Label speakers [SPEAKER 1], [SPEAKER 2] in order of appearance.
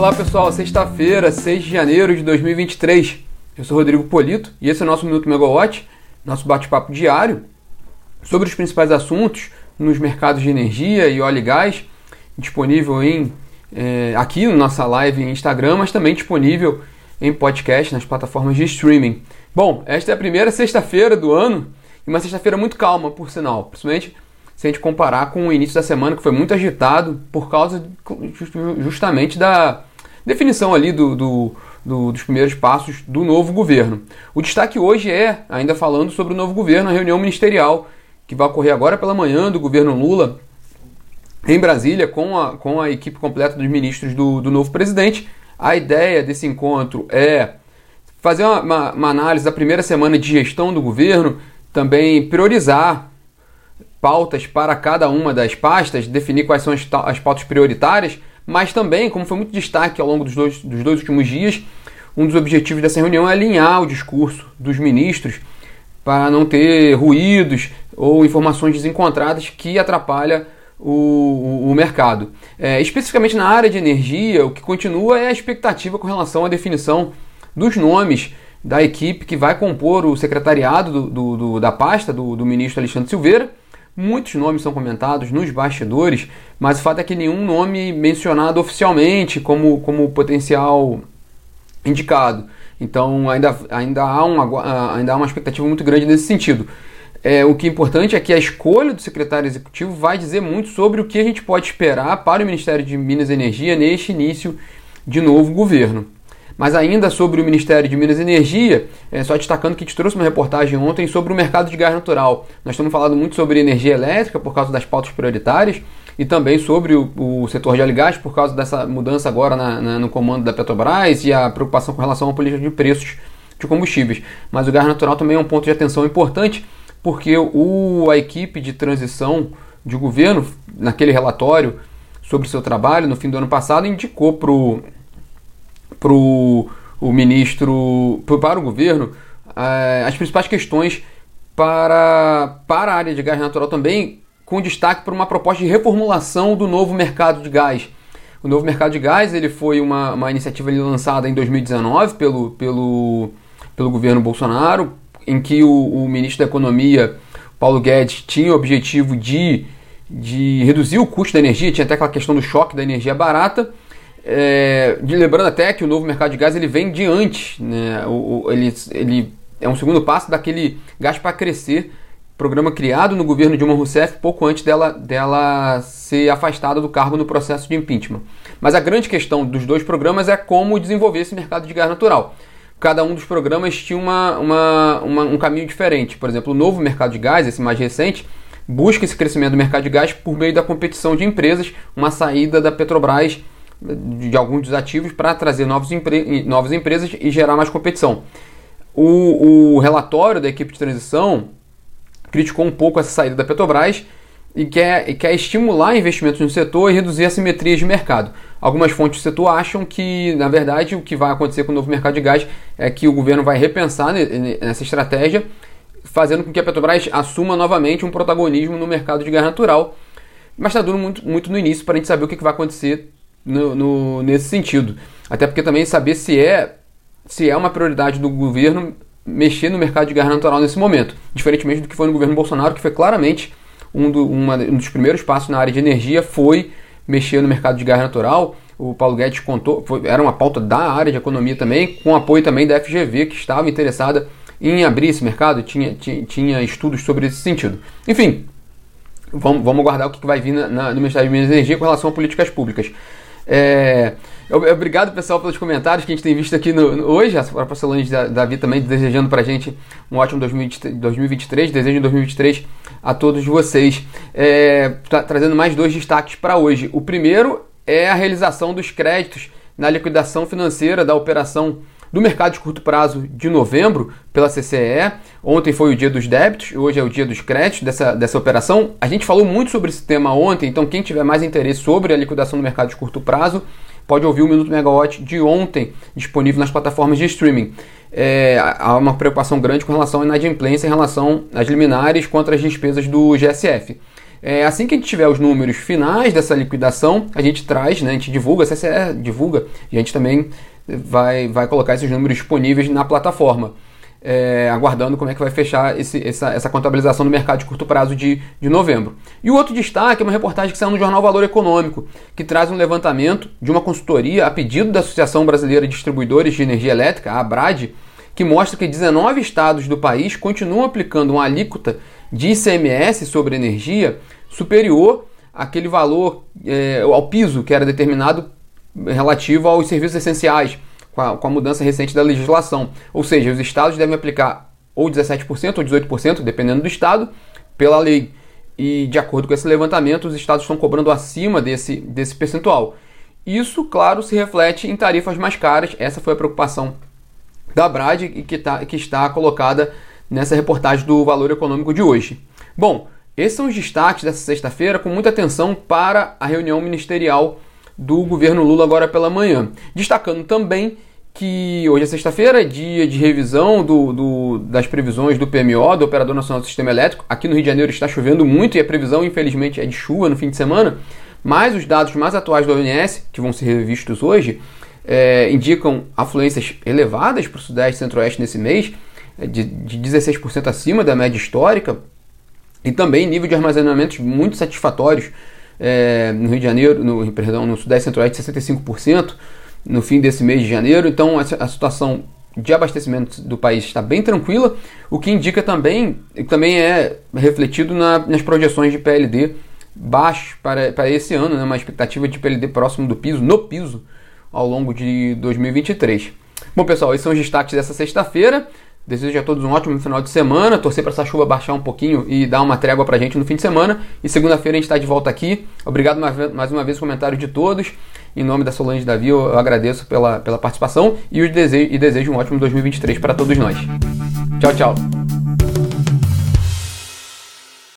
[SPEAKER 1] Olá pessoal, sexta-feira, 6 de janeiro de 2023. Eu sou Rodrigo Polito e esse é o nosso Minuto Megawatt, nosso bate-papo diário sobre os principais assuntos nos mercados de energia e óleo e gás, disponível em, é, aqui na nossa live em Instagram, mas também disponível em podcast nas plataformas de streaming. Bom, esta é a primeira sexta-feira do ano e uma sexta-feira muito calma, por sinal, principalmente se a gente comparar com o início da semana que foi muito agitado por causa justamente da definição ali do, do, do, dos primeiros passos do novo governo. O destaque hoje é, ainda falando sobre o novo governo, a reunião ministerial que vai ocorrer agora pela manhã do governo Lula em Brasília com a, com a equipe completa dos ministros do, do novo presidente. A ideia desse encontro é fazer uma, uma, uma análise da primeira semana de gestão do governo, também priorizar pautas para cada uma das pastas, definir quais são as, as pautas prioritárias, mas também, como foi muito destaque ao longo dos dois, dos dois últimos dias, um dos objetivos dessa reunião é alinhar o discurso dos ministros para não ter ruídos ou informações desencontradas que atrapalham o, o, o mercado. É, especificamente na área de energia, o que continua é a expectativa com relação à definição dos nomes da equipe que vai compor o secretariado do, do, do, da pasta do, do ministro Alexandre Silveira Muitos nomes são comentados nos bastidores, mas o fato é que nenhum nome mencionado oficialmente como, como potencial indicado. Então ainda, ainda, há uma, ainda há uma expectativa muito grande nesse sentido. É, o que é importante é que a escolha do secretário executivo vai dizer muito sobre o que a gente pode esperar para o Ministério de Minas e Energia neste início de novo governo. Mas ainda sobre o Ministério de Minas e Energia, é, só destacando que gente trouxe uma reportagem ontem sobre o mercado de gás natural. Nós estamos falando muito sobre energia elétrica por causa das pautas prioritárias e também sobre o, o setor de óleo e gás por causa dessa mudança agora na, na, no comando da Petrobras e a preocupação com relação à política de preços de combustíveis. Mas o gás natural também é um ponto de atenção importante porque o, a equipe de transição de governo, naquele relatório sobre seu trabalho no fim do ano passado, indicou para o para o ministro, para o governo, eh, as principais questões para, para a área de gás natural também, com destaque para uma proposta de reformulação do novo mercado de gás. O novo mercado de gás ele foi uma, uma iniciativa lançada em 2019 pelo, pelo, pelo governo Bolsonaro, em que o, o ministro da Economia, Paulo Guedes, tinha o objetivo de, de reduzir o custo da energia, tinha até aquela questão do choque da energia barata, é, lembrando até que o novo mercado de gás ele vem de antes, né? o, o, ele, ele é um segundo passo daquele gás para crescer, programa criado no governo Dilma Rousseff pouco antes dela, dela ser afastada do cargo no processo de impeachment. Mas a grande questão dos dois programas é como desenvolver esse mercado de gás natural. Cada um dos programas tinha uma, uma, uma, um caminho diferente. Por exemplo, o novo mercado de gás, esse mais recente, busca esse crescimento do mercado de gás por meio da competição de empresas, uma saída da Petrobras de alguns dos ativos para trazer novos empre novas empresas e gerar mais competição. O, o, relatório da equipe de transição criticou um pouco essa saída da Petrobras e quer, e quer estimular investimentos no setor e reduzir assimetrias de mercado. Algumas fontes do setor acham que, na verdade, o que vai acontecer com o novo mercado de gás é que o governo vai repensar nessa estratégia, fazendo com que a Petrobras assuma novamente um protagonismo no mercado de gás natural. Mas está dando muito, muito no início para a gente saber o que vai acontecer no, no, nesse sentido. Até porque também saber se é, se é uma prioridade do governo mexer no mercado de gás natural nesse momento. Diferentemente do que foi no governo Bolsonaro, que foi claramente um, do, uma, um dos primeiros passos na área de energia foi mexer no mercado de gás natural. O Paulo Guedes contou, foi, era uma pauta da área de economia também, com apoio também da FGV, que estava interessada em abrir esse mercado, tinha, tinha, tinha estudos sobre esse sentido. Enfim, vamos, vamos aguardar o que vai vir na, na, no Ministério de Minas e Energia com relação a políticas públicas. É, obrigado, pessoal, pelos comentários que a gente tem visto aqui no, no, hoje. A própria Solange Davi também desejando para a gente um ótimo 2023. Desejo em 2023 a todos vocês. É, tá, trazendo mais dois destaques para hoje. O primeiro é a realização dos créditos na liquidação financeira da operação do mercado de curto prazo de novembro pela CCE. Ontem foi o dia dos débitos, hoje é o dia dos créditos dessa, dessa operação. A gente falou muito sobre esse tema ontem, então quem tiver mais interesse sobre a liquidação do mercado de curto prazo, pode ouvir o Minuto Megawatt de ontem, disponível nas plataformas de streaming. É, há uma preocupação grande com relação à inadimplência em relação às liminares contra as despesas do GSF. É, assim que a gente tiver os números finais dessa liquidação, a gente traz, né, a gente divulga, a CCE divulga, e a gente também vai, vai colocar esses números disponíveis na plataforma. É, aguardando como é que vai fechar esse, essa, essa, contabilização do mercado de curto prazo de, de novembro. E o outro destaque é uma reportagem que saiu no jornal Valor Econômico, que traz um levantamento de uma consultoria a pedido da Associação Brasileira de Distribuidores de Energia Elétrica, a ABRAD, que mostra que 19 estados do país continuam aplicando uma alíquota de ICMS sobre energia superior àquele valor, é, ao piso que era determinado relativo aos serviços essenciais, com a, com a mudança recente da legislação. Ou seja, os estados devem aplicar ou 17% ou 18%, dependendo do estado, pela lei. E de acordo com esse levantamento, os estados estão cobrando acima desse, desse percentual. Isso, claro, se reflete em tarifas mais caras. Essa foi a preocupação da Brad e que, tá, que está colocada nessa reportagem do Valor Econômico de hoje. Bom, esses são os destaques dessa sexta-feira, com muita atenção para a reunião ministerial do governo Lula agora pela manhã. Destacando também que hoje é sexta-feira, dia de revisão do, do, das previsões do PMO, do Operador Nacional do Sistema Elétrico. Aqui no Rio de Janeiro está chovendo muito e a previsão, infelizmente, é de chuva no fim de semana. Mas os dados mais atuais da ONS, que vão ser revistos hoje, é, indicam afluências elevadas para o Sudeste e Centro-Oeste nesse mês, é, de, de 16% acima da média histórica, e também nível de armazenamentos muito satisfatórios é, no Rio de Janeiro, no, perdão, no Sudeste Centro-Oeste, 65% no fim desse mês de janeiro. Então a, situação de abastecimento do país está bem tranquila, o que indica também, também é refletido na, nas projeções de PLD baixos para, para esse ano, né, uma expectativa de PLD próximo do piso, no piso, ao longo de 2023. Bom, pessoal, esses são os destaques dessa sexta-feira. Desejo a todos um ótimo final de semana. Torcer para essa chuva baixar um pouquinho e dar uma trégua para a gente no fim de semana. E segunda-feira a gente está de volta aqui. Obrigado mais uma vez o comentário de todos. Em nome da Solange Davi, eu agradeço pela, pela participação e, desejo, e desejo um ótimo 2023 para todos nós. Tchau, tchau.